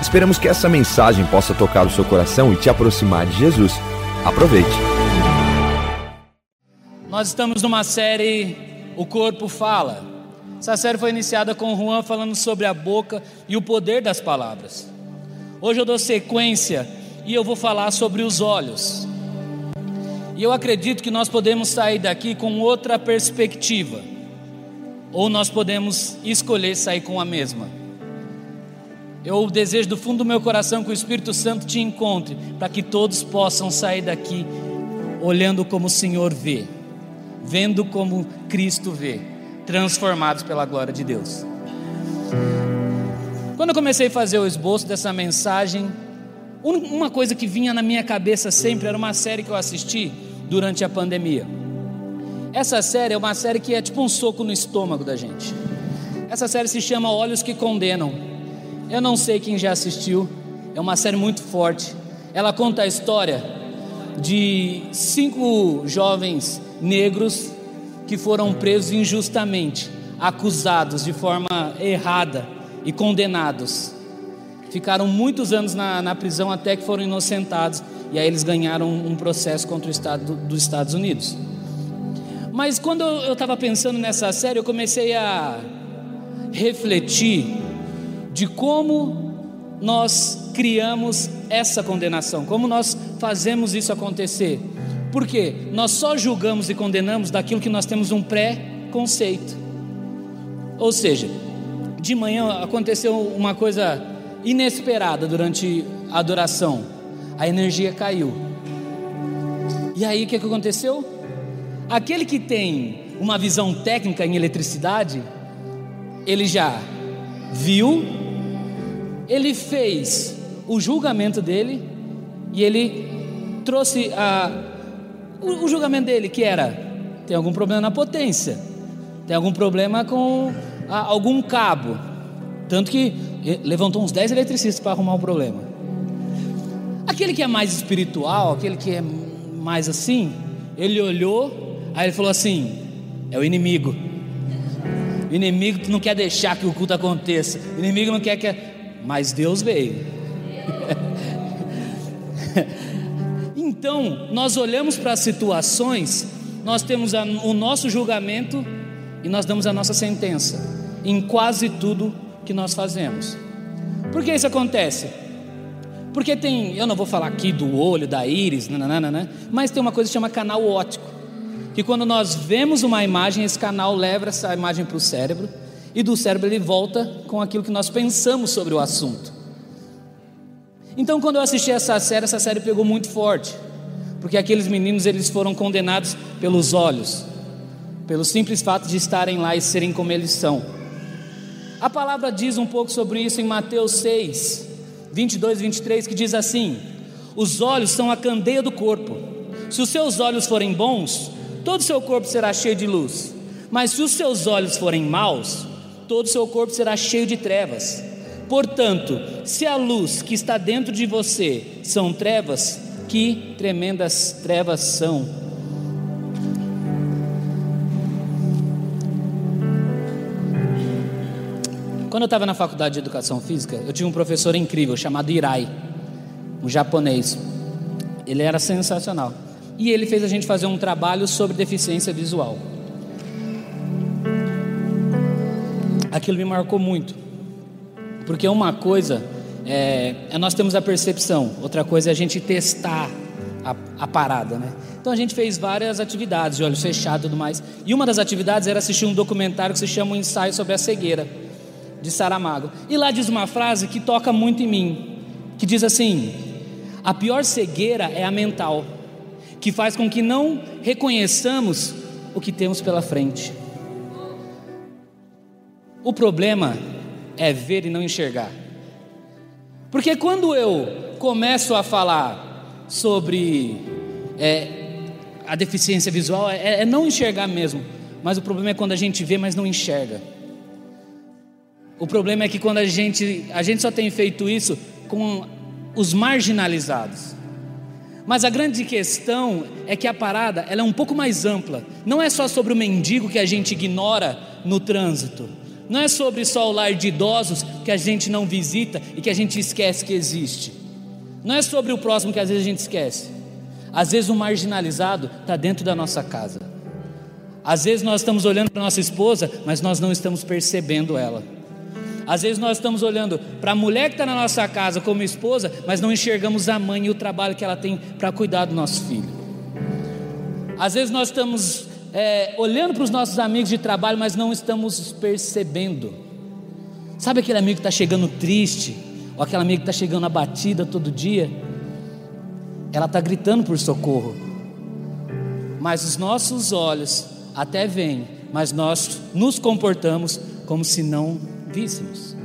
Esperamos que essa mensagem possa tocar o seu coração e te aproximar de Jesus. Aproveite. Nós estamos numa série O Corpo Fala. Essa série foi iniciada com o Juan falando sobre a boca e o poder das palavras. Hoje eu dou sequência e eu vou falar sobre os olhos. E eu acredito que nós podemos sair daqui com outra perspectiva, ou nós podemos escolher sair com a mesma. Eu desejo do fundo do meu coração que o Espírito Santo te encontre, para que todos possam sair daqui olhando como o Senhor vê, vendo como Cristo vê, transformados pela glória de Deus. Quando eu comecei a fazer o esboço dessa mensagem, uma coisa que vinha na minha cabeça sempre era uma série que eu assisti durante a pandemia. Essa série é uma série que é tipo um soco no estômago da gente. Essa série se chama Olhos que Condenam. Eu não sei quem já assistiu, é uma série muito forte. Ela conta a história de cinco jovens negros que foram presos injustamente, acusados de forma errada e condenados. Ficaram muitos anos na, na prisão até que foram inocentados e aí eles ganharam um processo contra o Estado dos Estados Unidos. Mas quando eu estava pensando nessa série, eu comecei a refletir de como nós criamos essa condenação, como nós fazemos isso acontecer. Porque nós só julgamos e condenamos daquilo que nós temos um pré-conceito. Ou seja, de manhã aconteceu uma coisa inesperada durante a adoração a energia caiu. E aí o que, que aconteceu? Aquele que tem uma visão técnica em eletricidade, ele já viu, ele fez o julgamento dele e ele trouxe a, o, o julgamento dele, que era: tem algum problema na potência, tem algum problema com a, algum cabo. Tanto que levantou uns 10 eletricistas para arrumar o problema. Aquele que é mais espiritual, aquele que é mais assim, ele olhou, aí ele falou assim: é o inimigo. O inimigo não quer deixar que o culto aconteça. O inimigo não quer que. Mas Deus veio. então, nós olhamos para as situações, nós temos a, o nosso julgamento e nós damos a nossa sentença em quase tudo que nós fazemos. Por que isso acontece? Porque tem, eu não vou falar aqui do olho, da íris, nananana, mas tem uma coisa que chama canal óptico. Que quando nós vemos uma imagem, esse canal leva essa imagem para o cérebro, e do cérebro ele volta com aquilo que nós pensamos sobre o assunto. Então, quando eu assisti essa série, essa série pegou muito forte, porque aqueles meninos eles foram condenados pelos olhos, pelo simples fato de estarem lá e serem como eles são. A palavra diz um pouco sobre isso em Mateus 6, 22, 23, que diz assim: Os olhos são a candeia do corpo. Se os seus olhos forem bons, todo o seu corpo será cheio de luz. Mas se os seus olhos forem maus, todo o seu corpo será cheio de trevas. Portanto, se a luz que está dentro de você são trevas, que tremendas trevas são. Quando eu estava na faculdade de educação física, eu tinha um professor incrível chamado Irai, um japonês. Ele era sensacional. E ele fez a gente fazer um trabalho sobre deficiência visual. Aquilo me marcou muito. Porque uma coisa é, é nós temos a percepção, outra coisa é a gente testar a, a, parada, né? Então a gente fez várias atividades de olhos fechados e tudo mais. E uma das atividades era assistir um documentário que se chama O Ensaio sobre a Cegueira de Saramago. E lá diz uma frase que toca muito em mim, que diz assim: a pior cegueira é a mental, que faz com que não reconheçamos o que temos pela frente. O problema é ver e não enxergar. Porque quando eu começo a falar sobre é, a deficiência visual é, é não enxergar mesmo, mas o problema é quando a gente vê, mas não enxerga. O problema é que quando a gente, a gente só tem feito isso com os marginalizados. Mas a grande questão é que a parada ela é um pouco mais ampla. Não é só sobre o mendigo que a gente ignora no trânsito. Não é sobre só o lar de idosos que a gente não visita e que a gente esquece que existe. Não é sobre o próximo que às vezes a gente esquece. Às vezes o marginalizado está dentro da nossa casa. Às vezes nós estamos olhando para nossa esposa, mas nós não estamos percebendo ela. Às vezes nós estamos olhando para a mulher que está na nossa casa como esposa, mas não enxergamos a mãe e o trabalho que ela tem para cuidar do nosso filho. Às vezes nós estamos é, olhando para os nossos amigos de trabalho, mas não estamos percebendo. Sabe aquele amigo que está chegando triste, ou aquele amigo que está chegando abatida todo dia? Ela está gritando por socorro, mas os nossos olhos até veem, mas nós nos comportamos como se não víssemos.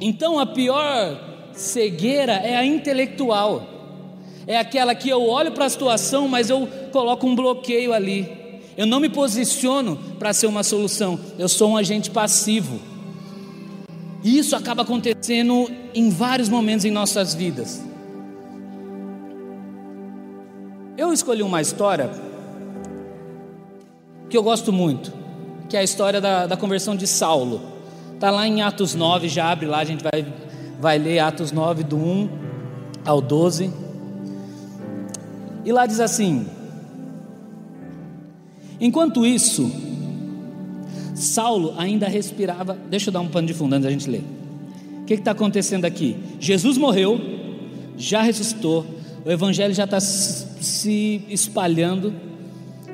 Então a pior cegueira é a intelectual, é aquela que eu olho para a situação, mas eu coloco um bloqueio ali. Eu não me posiciono para ser uma solução, eu sou um agente passivo. E isso acaba acontecendo em vários momentos em nossas vidas. Eu escolhi uma história que eu gosto muito, que é a história da, da conversão de Saulo. Está lá em Atos 9, já abre lá, a gente vai, vai ler Atos 9, do 1 ao 12. E lá diz assim: Enquanto isso, Saulo ainda respirava. Deixa eu dar um pano de fundo antes da gente ler. O que está acontecendo aqui? Jesus morreu, já ressuscitou, o evangelho já está se espalhando,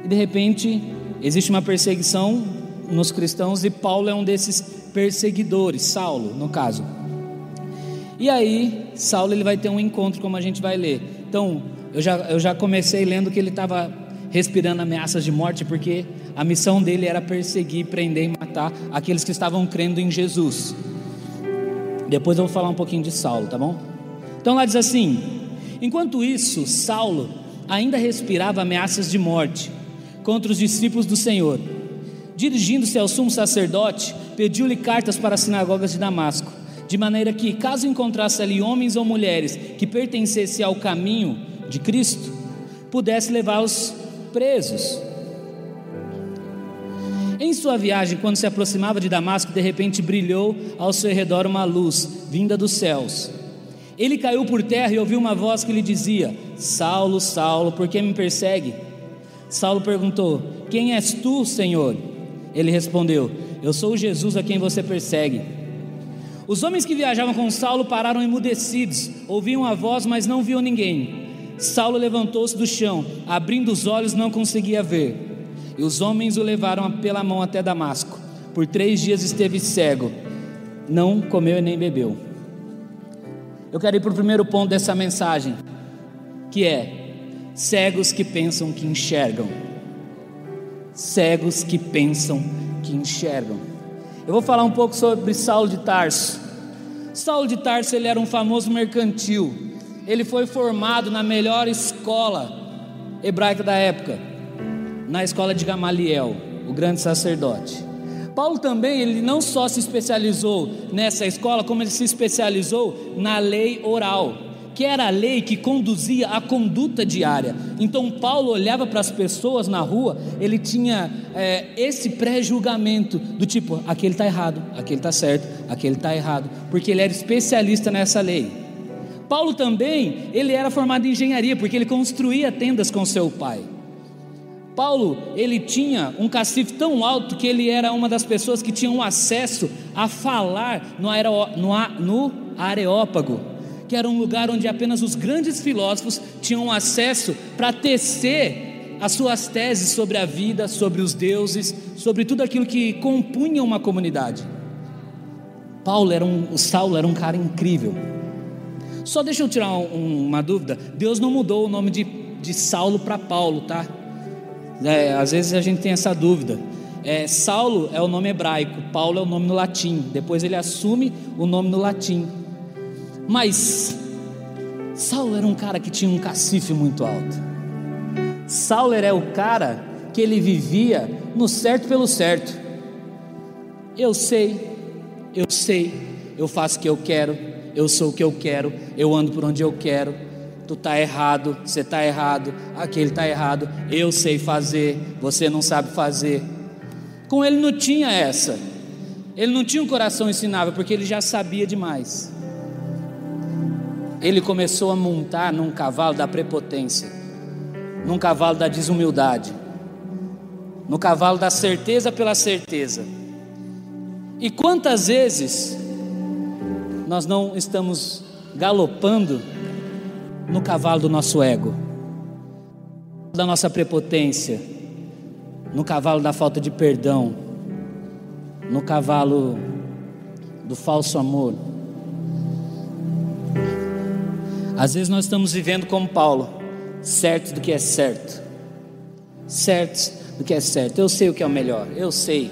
e de repente existe uma perseguição nos cristãos, e Paulo é um desses perseguidores, Saulo, no caso. E aí, Saulo ele vai ter um encontro, como a gente vai ler. Então, eu já, eu já comecei lendo que ele estava respirando ameaças de morte, porque a missão dele era perseguir, prender e matar aqueles que estavam crendo em Jesus. Depois eu vou falar um pouquinho de Saulo, tá bom? Então lá diz assim: enquanto isso, Saulo ainda respirava ameaças de morte contra os discípulos do Senhor. Dirigindo-se ao sumo sacerdote, pediu-lhe cartas para as sinagogas de Damasco, de maneira que, caso encontrasse ali homens ou mulheres que pertencessem ao caminho de Cristo, pudesse levá-los presos. Em sua viagem, quando se aproximava de Damasco, de repente brilhou ao seu redor uma luz vinda dos céus. Ele caiu por terra e ouviu uma voz que lhe dizia: Saulo, Saulo, por que me persegue? Saulo perguntou: Quem és tu, Senhor? Ele respondeu: Eu sou Jesus a quem você persegue. Os homens que viajavam com Saulo pararam emudecidos, ouviam a voz, mas não viam ninguém. Saulo levantou-se do chão, abrindo os olhos, não conseguia ver. E os homens o levaram pela mão até Damasco. Por três dias esteve cego, não comeu e nem bebeu. Eu quero ir para o primeiro ponto dessa mensagem, que é cegos que pensam que enxergam cegos que pensam que enxergam. Eu vou falar um pouco sobre Saulo de Tarso. Saulo de Tarso ele era um famoso mercantil. Ele foi formado na melhor escola hebraica da época, na escola de Gamaliel, o grande sacerdote. Paulo também, ele não só se especializou nessa escola, como ele se especializou na lei oral que era a lei que conduzia a conduta diária. Então Paulo olhava para as pessoas na rua, ele tinha é, esse pré-julgamento do tipo, aquele está errado, aquele está certo, aquele está errado, porque ele era especialista nessa lei. Paulo também, ele era formado em engenharia, porque ele construía tendas com seu pai. Paulo, ele tinha um cacife tão alto que ele era uma das pessoas que tinham acesso a falar no, no, no areópago, que era um lugar onde apenas os grandes filósofos tinham acesso para tecer as suas teses sobre a vida, sobre os deuses, sobre tudo aquilo que compunha uma comunidade. Paulo era um, Saulo era um cara incrível. Só deixa eu tirar um, uma dúvida: Deus não mudou o nome de, de Saulo para Paulo, tá? É, às vezes a gente tem essa dúvida. É, Saulo é o nome hebraico, Paulo é o nome no latim. Depois ele assume o nome no latim. Mas Saulo era um cara que tinha um cacife muito alto. Saulo era o cara que ele vivia no certo pelo certo. Eu sei, eu sei, eu faço o que eu quero, eu sou o que eu quero, eu ando por onde eu quero. Tu tá errado, você tá errado, aquele tá errado, eu sei fazer, você não sabe fazer. Com ele não tinha essa. Ele não tinha um coração ensinável porque ele já sabia demais. Ele começou a montar num cavalo da prepotência, num cavalo da desumildade, no cavalo da certeza pela certeza. E quantas vezes nós não estamos galopando no cavalo do nosso ego, da nossa prepotência, no cavalo da falta de perdão, no cavalo do falso amor. Às vezes nós estamos vivendo como Paulo, certos do que é certo, certos do que é certo. Eu sei o que é o melhor, eu sei.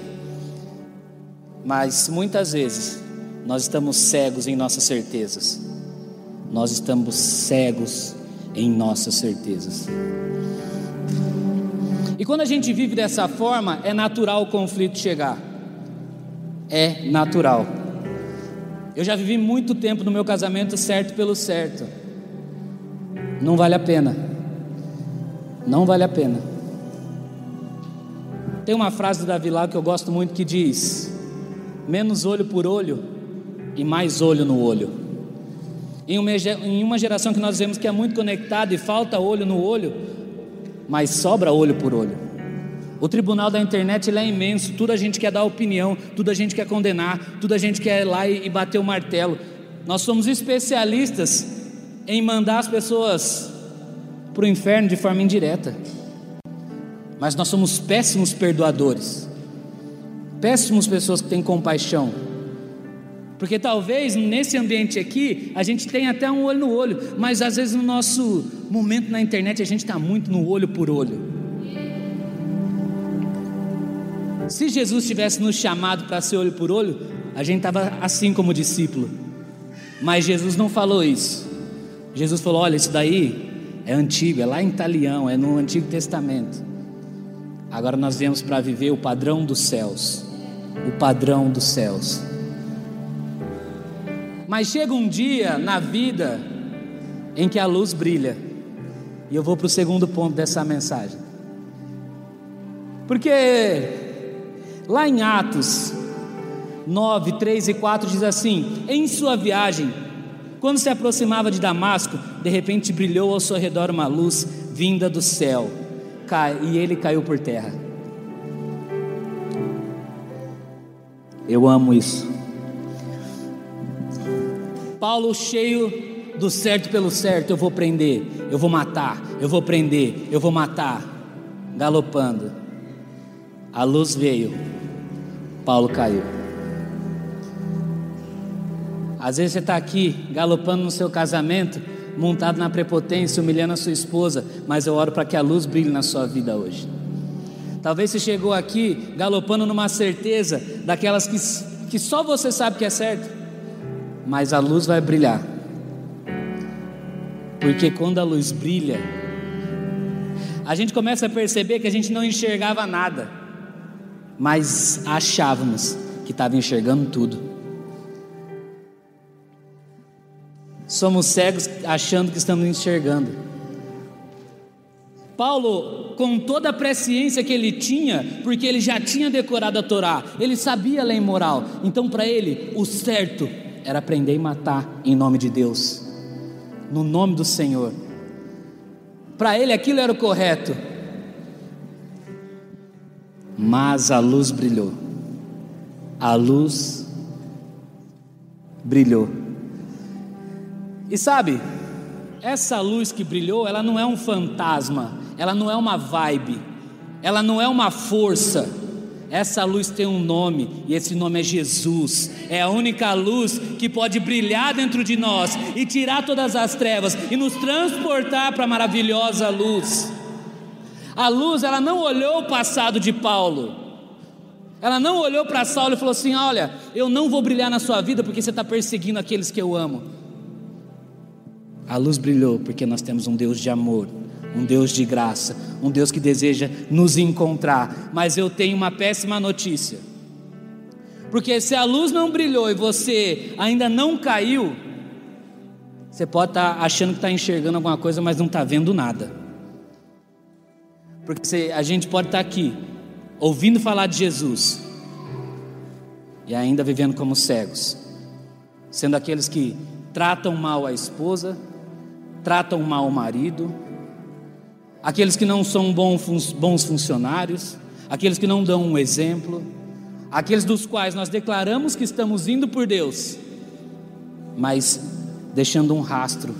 Mas muitas vezes nós estamos cegos em nossas certezas. Nós estamos cegos em nossas certezas. E quando a gente vive dessa forma, é natural o conflito chegar. É natural. Eu já vivi muito tempo no meu casamento certo pelo certo. Não vale a pena. Não vale a pena. Tem uma frase do Davi lá que eu gosto muito que diz: menos olho por olho e mais olho no olho. Em uma, geração que nós vemos que é muito conectada e falta olho no olho, mas sobra olho por olho. O tribunal da internet é imenso, tudo a gente quer dar opinião, tudo a gente quer condenar, tudo a gente quer ir lá e bater o martelo. Nós somos especialistas em mandar as pessoas para o inferno de forma indireta, mas nós somos péssimos perdoadores, péssimos pessoas que têm compaixão. Porque talvez nesse ambiente aqui a gente tenha até um olho no olho, mas às vezes no nosso momento na internet a gente está muito no olho por olho. Se Jesus tivesse nos chamado para ser olho por olho, a gente estava assim como discípulo. Mas Jesus não falou isso. Jesus falou: olha, isso daí é antigo, é lá em italiano, é no Antigo Testamento. Agora nós viemos para viver o padrão dos céus. O padrão dos céus. Mas chega um dia na vida em que a luz brilha. E eu vou para o segundo ponto dessa mensagem. Porque Lá em Atos 9, 3 e 4 diz assim: Em sua viagem, quando se aproximava de Damasco, de repente brilhou ao seu redor uma luz vinda do céu, e ele caiu por terra. Eu amo isso. Paulo cheio do certo pelo certo, eu vou prender, eu vou matar, eu vou prender, eu vou matar, galopando. A luz veio, Paulo caiu. Às vezes você está aqui galopando no seu casamento, montado na prepotência, humilhando a sua esposa, mas eu oro para que a luz brilhe na sua vida hoje. Talvez você chegou aqui galopando numa certeza daquelas que, que só você sabe que é certo, mas a luz vai brilhar. Porque quando a luz brilha, a gente começa a perceber que a gente não enxergava nada mas achávamos que estava enxergando tudo. Somos cegos achando que estamos enxergando. Paulo, com toda a presciência que ele tinha, porque ele já tinha decorado a Torá, ele sabia a lei moral, então para ele o certo era aprender e matar em nome de Deus, no nome do Senhor. Para ele aquilo era o correto, mas a luz brilhou. A luz brilhou. E sabe, essa luz que brilhou, ela não é um fantasma, ela não é uma vibe, ela não é uma força. Essa luz tem um nome e esse nome é Jesus. É a única luz que pode brilhar dentro de nós e tirar todas as trevas e nos transportar para a maravilhosa luz. A luz, ela não olhou o passado de Paulo. Ela não olhou para Saulo e falou assim: Olha, eu não vou brilhar na sua vida porque você está perseguindo aqueles que eu amo. A luz brilhou porque nós temos um Deus de amor, um Deus de graça, um Deus que deseja nos encontrar. Mas eu tenho uma péssima notícia. Porque se a luz não brilhou e você ainda não caiu, você pode estar tá achando que está enxergando alguma coisa, mas não está vendo nada. Porque a gente pode estar tá aqui, ouvindo falar de Jesus, e ainda vivendo como cegos, sendo aqueles que tratam mal a esposa, tratam mal o marido, aqueles que não são bons, funcionários, aqueles que não dão um exemplo, aqueles dos quais nós declaramos que estamos indo por Deus, mas deixando um rastro.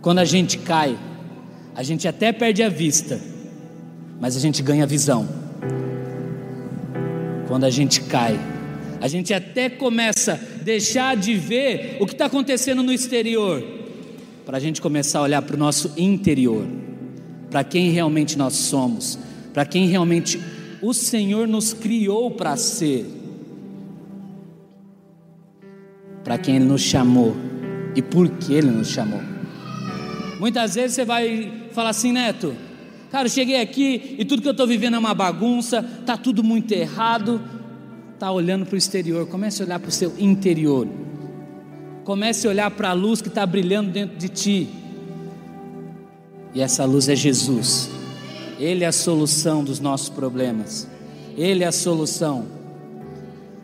Quando a gente cai, a gente até perde a vista, mas a gente ganha a visão. Quando a gente cai, a gente até começa a deixar de ver o que está acontecendo no exterior, para a gente começar a olhar para o nosso interior, para quem realmente nós somos, para quem realmente o Senhor nos criou para ser, para quem Ele nos chamou e por que Ele nos chamou. Muitas vezes você vai falar assim, Neto, cara, eu cheguei aqui e tudo que eu estou vivendo é uma bagunça, tá tudo muito errado está olhando para o exterior, comece a olhar para o seu interior. Comece a olhar para a luz que está brilhando dentro de ti. E essa luz é Jesus. Ele é a solução dos nossos problemas. Ele é a solução.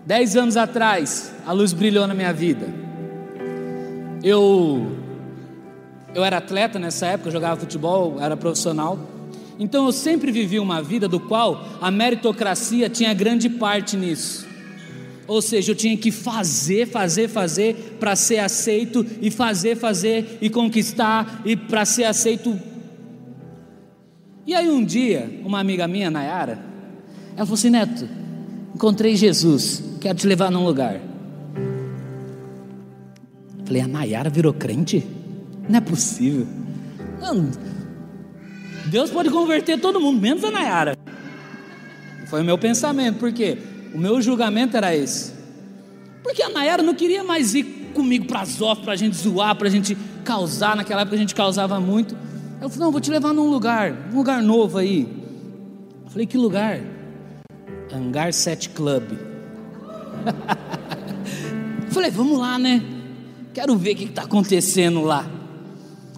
Dez anos atrás, a luz brilhou na minha vida. Eu eu era atleta nessa época, jogava futebol, era profissional. Então eu sempre vivi uma vida do qual a meritocracia tinha grande parte nisso. Ou seja, eu tinha que fazer, fazer, fazer para ser aceito e fazer, fazer e conquistar e para ser aceito. E aí um dia, uma amiga minha, Nayara, ela falou assim: Neto, encontrei Jesus, quero te levar num lugar. falei: a Nayara virou crente? Não é possível. Não, Deus pode converter todo mundo, menos a Nayara. Foi o meu pensamento, porque o meu julgamento era esse. Porque a Nayara não queria mais ir comigo para Zof, para a gente zoar, para a gente causar. Naquela época a gente causava muito. Eu falei, não, vou te levar num lugar, um lugar novo aí. Eu falei, que lugar? Hangar 7 Club. falei, vamos lá, né? Quero ver o que está acontecendo lá.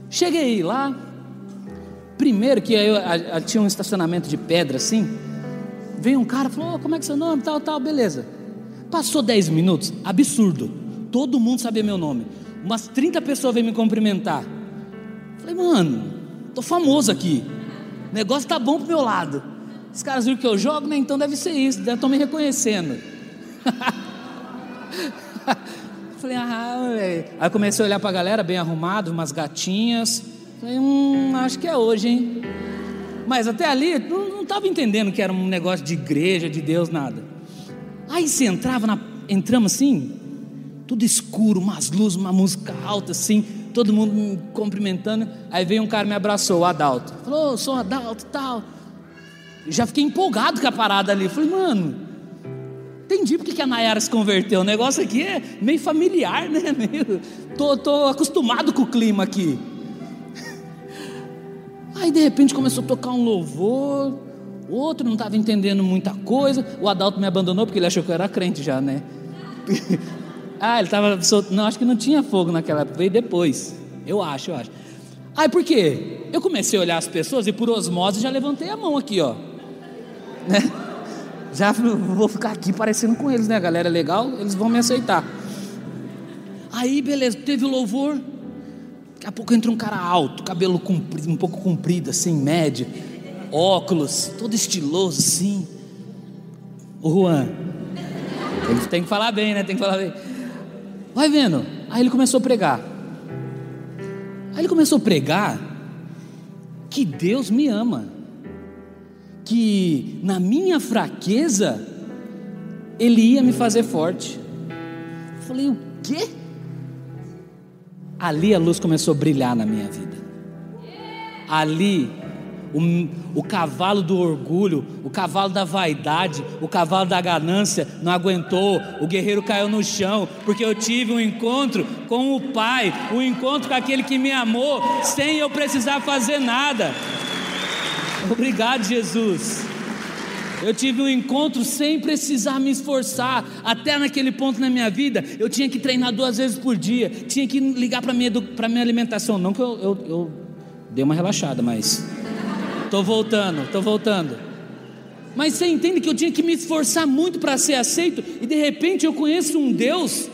Cheguei lá, Primeiro que eu, a, a, tinha um estacionamento de pedra assim. Veio um cara, falou: oh, como é que é seu nome? Tal, tal, beleza. Passou 10 minutos, absurdo. Todo mundo sabia meu nome. Umas 30 pessoas veio me cumprimentar. Falei, mano, tô famoso aqui. O negócio tá bom pro meu lado. Os caras viram que eu jogo, né? Então deve ser isso, estão me reconhecendo. Falei, ah, velho. Aí comecei a olhar pra galera, bem arrumado, umas gatinhas. Falei, hum, acho que é hoje, hein? Mas até ali, não estava entendendo que era um negócio de igreja, de Deus, nada. Aí você entrava, na, entramos assim, tudo escuro, umas luzes, uma música alta assim, todo mundo me cumprimentando. Aí veio um cara me abraçou, o Adalto. Falou, oh, sou Adalto tal. Já fiquei empolgado com a parada ali. Falei, mano, entendi porque que a Nayara se converteu. O negócio aqui é meio familiar, né? Meio, tô, tô acostumado com o clima aqui. Aí de repente começou a tocar um louvor, outro não estava entendendo muita coisa. O Adalto me abandonou porque ele achou que eu era crente já, né? ah, ele estava. Não, acho que não tinha fogo naquela época, veio depois. Eu acho, eu acho. Aí por quê? Eu comecei a olhar as pessoas e por osmose já levantei a mão aqui, ó. Né? Já vou ficar aqui parecendo com eles, né? Galera é legal, eles vão me aceitar. Aí, beleza, teve o louvor. Daqui a pouco entra um cara alto, cabelo comprido, um pouco comprido, assim, médio, óculos, todo estiloso, assim. O Juan. Ele tem que falar bem, né? Tem que falar bem. Vai vendo. Aí ele começou a pregar. Aí ele começou a pregar que Deus me ama. Que na minha fraqueza ele ia me fazer forte. Eu falei, o quê? Ali a luz começou a brilhar na minha vida. Ali o, o cavalo do orgulho, o cavalo da vaidade, o cavalo da ganância não aguentou, o guerreiro caiu no chão, porque eu tive um encontro com o Pai, um encontro com aquele que me amou, sem eu precisar fazer nada. Obrigado, Jesus. Eu tive um encontro sem precisar me esforçar. Até naquele ponto na minha vida, eu tinha que treinar duas vezes por dia, tinha que ligar para minha, minha alimentação. Não que eu, eu, eu dei uma relaxada, mas estou voltando, estou voltando. Mas você entende que eu tinha que me esforçar muito para ser aceito, e de repente eu conheço um Deus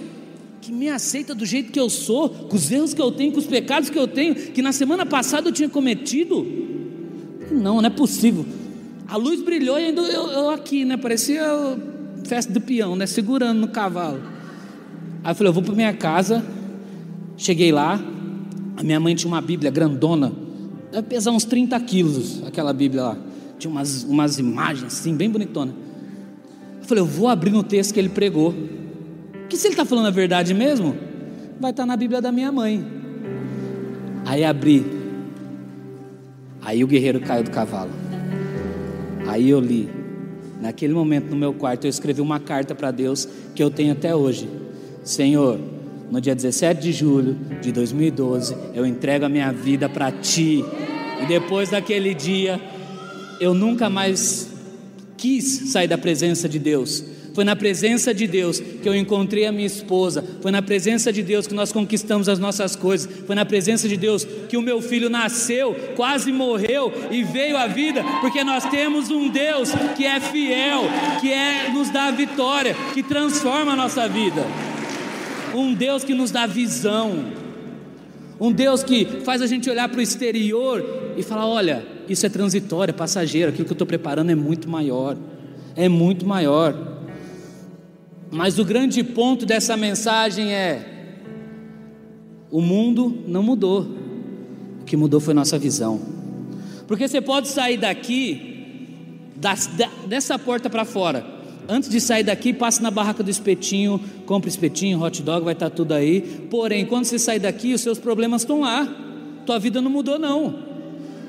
que me aceita do jeito que eu sou, com os erros que eu tenho, com os pecados que eu tenho, que na semana passada eu tinha cometido. Não, não é possível. A luz brilhou e ainda eu, eu aqui, né? Parecia festa do peão, né? Segurando no cavalo. Aí eu falei, eu vou para minha casa. Cheguei lá, a minha mãe tinha uma Bíblia grandona, deve pesar uns 30 quilos aquela Bíblia lá. Tinha umas, umas imagens assim, bem bonitona. Eu falei, eu vou abrir no texto que ele pregou. Que se ele está falando a verdade mesmo, vai estar tá na Bíblia da minha mãe. Aí abri. Aí o guerreiro caiu do cavalo. Aí eu li. Naquele momento no meu quarto eu escrevi uma carta para Deus que eu tenho até hoje. Senhor, no dia 17 de julho de 2012, eu entrego a minha vida para ti. E depois daquele dia, eu nunca mais quis sair da presença de Deus. Foi na presença de Deus que eu encontrei a minha esposa. Foi na presença de Deus que nós conquistamos as nossas coisas. Foi na presença de Deus que o meu filho nasceu, quase morreu e veio à vida, porque nós temos um Deus que é fiel, que é nos dá vitória, que transforma a nossa vida. Um Deus que nos dá visão. Um Deus que faz a gente olhar para o exterior e falar: olha, isso é transitório, é passageiro, aquilo que eu estou preparando é muito maior. É muito maior. Mas o grande ponto dessa mensagem é: o mundo não mudou, o que mudou foi nossa visão. Porque você pode sair daqui, dessa porta para fora, antes de sair daqui, passe na barraca do espetinho, compre espetinho, hot dog, vai estar tudo aí. Porém, quando você sair daqui, os seus problemas estão lá, tua vida não mudou, não.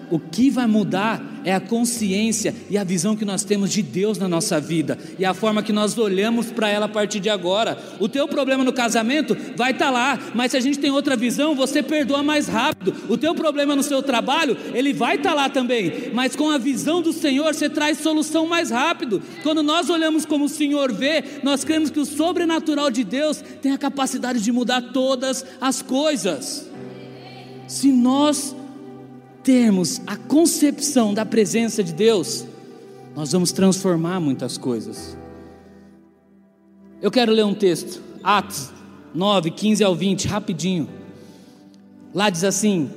O que vai mudar é a consciência e a visão que nós temos de Deus na nossa vida e a forma que nós olhamos para ela a partir de agora. O teu problema no casamento vai estar tá lá, mas se a gente tem outra visão, você perdoa mais rápido. O teu problema no seu trabalho, ele vai estar tá lá também, mas com a visão do Senhor, você traz solução mais rápido. Quando nós olhamos como o Senhor vê, nós cremos que o sobrenatural de Deus tem a capacidade de mudar todas as coisas. Se nós termos a concepção da presença de Deus, nós vamos transformar muitas coisas. Eu quero ler um texto, Atos 9, 15 ao 20, rapidinho. Lá diz assim: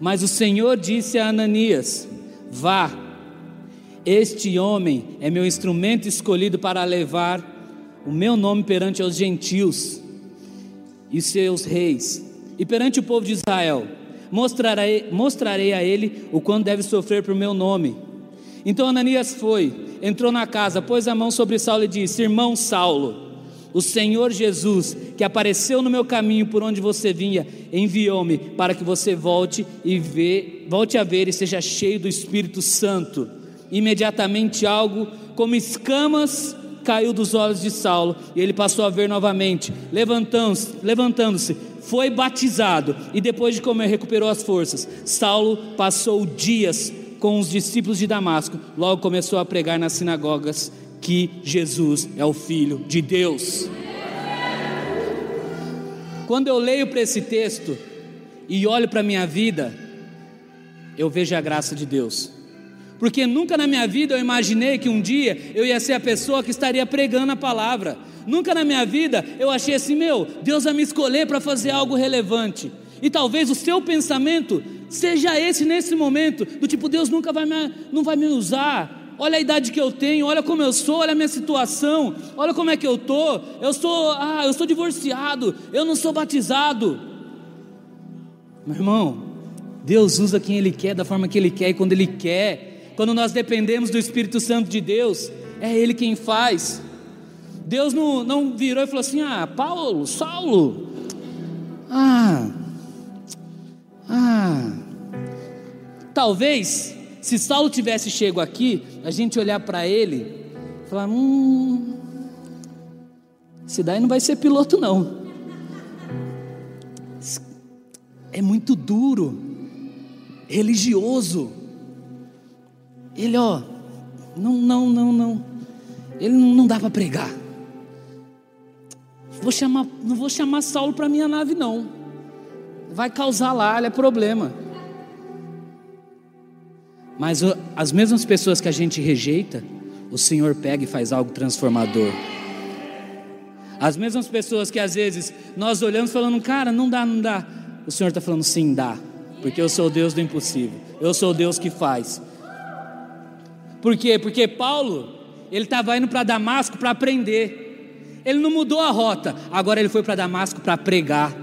Mas o Senhor disse a Ananias: Vá, este homem é meu instrumento escolhido para levar o meu nome perante os gentios e seus reis, e perante o povo de Israel mostrarei, mostrarei a ele o quanto deve sofrer por meu nome. Então Ananias foi, entrou na casa, pôs a mão sobre Saulo e disse: Irmão Saulo, o Senhor Jesus, que apareceu no meu caminho por onde você vinha, enviou-me para que você volte e vê, volte a ver e seja cheio do Espírito Santo. Imediatamente algo como escamas caiu dos olhos de Saulo e ele passou a ver novamente. Levantando-se, levantando-se, foi batizado e depois de comer recuperou as forças. Saulo passou dias com os discípulos de Damasco, logo começou a pregar nas sinagogas que Jesus é o Filho de Deus. Quando eu leio para esse texto e olho para a minha vida, eu vejo a graça de Deus. Porque nunca na minha vida eu imaginei que um dia eu ia ser a pessoa que estaria pregando a palavra. Nunca na minha vida eu achei assim, meu, Deus vai me escolher para fazer algo relevante. E talvez o seu pensamento seja esse nesse momento, do tipo, Deus nunca vai me, não vai me usar. Olha a idade que eu tenho, olha como eu sou, olha a minha situação, olha como é que eu tô. Eu sou, ah, eu sou divorciado, eu não sou batizado. Meu irmão, Deus usa quem Ele quer, da forma que Ele quer e quando Ele quer. Quando nós dependemos do Espírito Santo de Deus, é Ele quem faz. Deus não, não virou e falou assim: Ah, Paulo, Saulo, ah, ah. Talvez, se Saulo tivesse chego aqui, a gente olhar para ele e falar: hum, esse daí não vai ser piloto, não. É muito duro, religioso. Ele, ó, não, não, não, não. Ele não dá para pregar. Vou chamar, não vou chamar Saulo para minha nave, não. Vai causar lá, é problema. Mas as mesmas pessoas que a gente rejeita, o Senhor pega e faz algo transformador. As mesmas pessoas que às vezes nós olhamos falando, cara, não dá, não dá. O Senhor está falando, sim, dá. Porque eu sou o Deus do impossível. Eu sou o Deus que faz. Por quê? Porque Paulo, ele estava indo para Damasco para aprender. Ele não mudou a rota, agora ele foi para Damasco para pregar.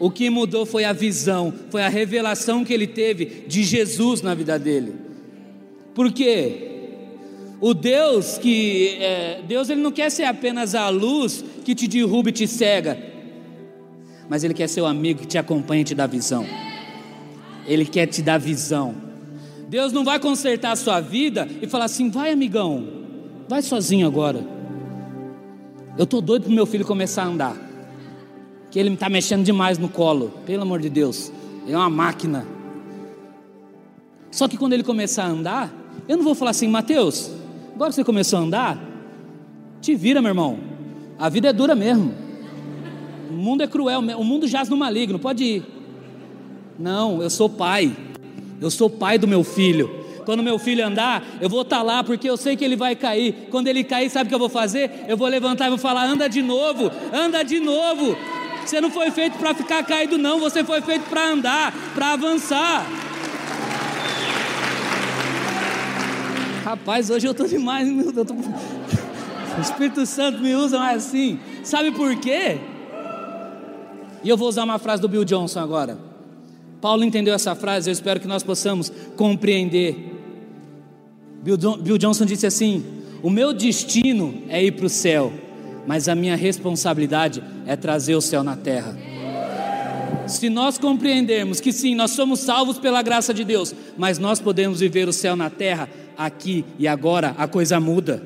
O que mudou foi a visão, foi a revelação que ele teve de Jesus na vida dele. Por quê? O Deus que é, Deus ele não quer ser apenas a luz que te derruba e te cega, mas ele quer ser o amigo que te acompanha e te dá visão. Ele quer te dar visão. Deus não vai consertar a sua vida e falar assim: vai, amigão, vai sozinho agora. Eu estou doido para meu filho começar a andar, que ele está mexendo demais no colo, pelo amor de Deus, ele é uma máquina. Só que quando ele começar a andar, eu não vou falar assim, Mateus, agora que você começou a andar, te vira, meu irmão. A vida é dura mesmo. O mundo é cruel, o mundo jaz no maligno, pode ir. Não, eu sou pai. Eu sou pai do meu filho. Quando meu filho andar, eu vou estar tá lá porque eu sei que ele vai cair. Quando ele cair, sabe o que eu vou fazer? Eu vou levantar e vou falar: anda de novo, anda de novo. Você não foi feito para ficar caído, não. Você foi feito para andar, para avançar. Rapaz, hoje eu estou demais, meu Deus. Tô... O Espírito Santo me usa mais assim. Sabe por quê? E eu vou usar uma frase do Bill Johnson agora. Paulo entendeu essa frase, eu espero que nós possamos compreender. Bill Johnson disse assim: O meu destino é ir para o céu, mas a minha responsabilidade é trazer o céu na terra. Se nós compreendermos que sim, nós somos salvos pela graça de Deus, mas nós podemos viver o céu na terra, aqui e agora, a coisa muda.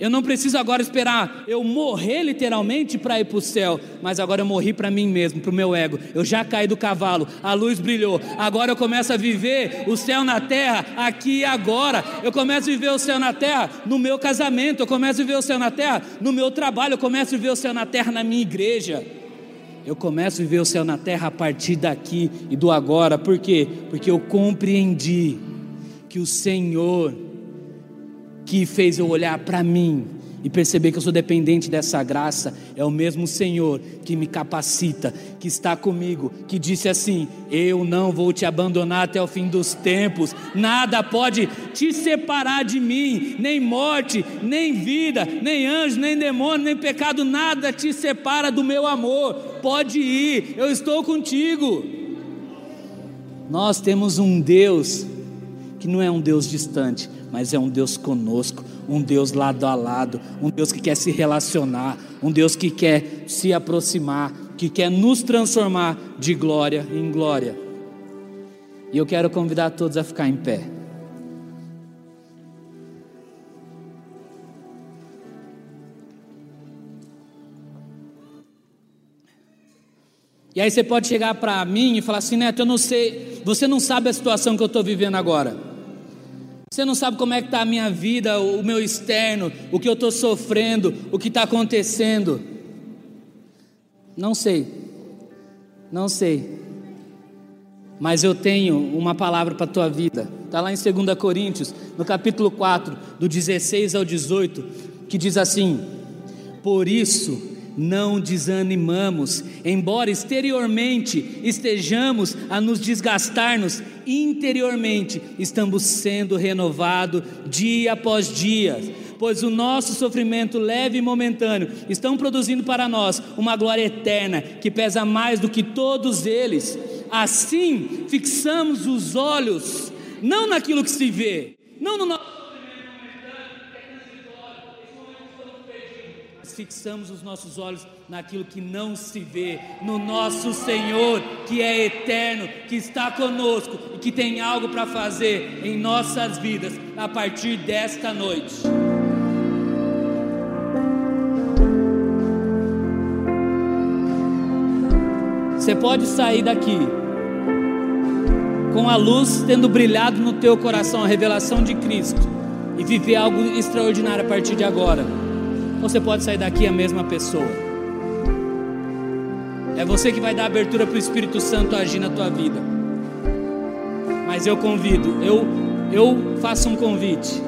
Eu não preciso agora esperar eu morrer literalmente para ir para o céu, mas agora eu morri para mim mesmo, para o meu ego. Eu já caí do cavalo, a luz brilhou. Agora eu começo a viver o céu na terra, aqui e agora. Eu começo a viver o céu na terra no meu casamento, eu começo a viver o céu na terra no meu trabalho, eu começo a viver o céu na terra na minha igreja. Eu começo a viver o céu na terra a partir daqui e do agora. Por quê? Porque eu compreendi que o Senhor que fez eu olhar para mim e perceber que eu sou dependente dessa graça, é o mesmo Senhor que me capacita, que está comigo, que disse assim: Eu não vou te abandonar até o fim dos tempos, nada pode te separar de mim, nem morte, nem vida, nem anjo, nem demônio, nem pecado, nada te separa do meu amor. Pode ir, eu estou contigo. Nós temos um Deus que não é um Deus distante, mas é um Deus conosco, um Deus lado a lado, um Deus que quer se relacionar, um Deus que quer se aproximar, que quer nos transformar de glória em glória. E eu quero convidar todos a ficar em pé. E aí você pode chegar para mim e falar assim, Neto, eu não sei, você não sabe a situação que eu estou vivendo agora. Você não sabe como é que está a minha vida, o meu externo, o que eu estou sofrendo, o que está acontecendo. Não sei, não sei. Mas eu tenho uma palavra para a tua vida. Está lá em 2 Coríntios, no capítulo 4, do 16 ao 18, que diz assim: Por isso não desanimamos, embora exteriormente estejamos a nos desgastar-nos, interiormente estamos sendo renovados dia após dia, pois o nosso sofrimento leve e momentâneo estão produzindo para nós uma glória eterna que pesa mais do que todos eles. Assim, fixamos os olhos não naquilo que se vê, não no nosso fixamos os nossos olhos naquilo que não se vê, no nosso Senhor, que é eterno, que está conosco e que tem algo para fazer em nossas vidas a partir desta noite. Você pode sair daqui com a luz tendo brilhado no teu coração, a revelação de Cristo, e viver algo extraordinário a partir de agora. Você pode sair daqui a mesma pessoa. É você que vai dar abertura para o Espírito Santo agir na tua vida. Mas eu convido, eu, eu faço um convite.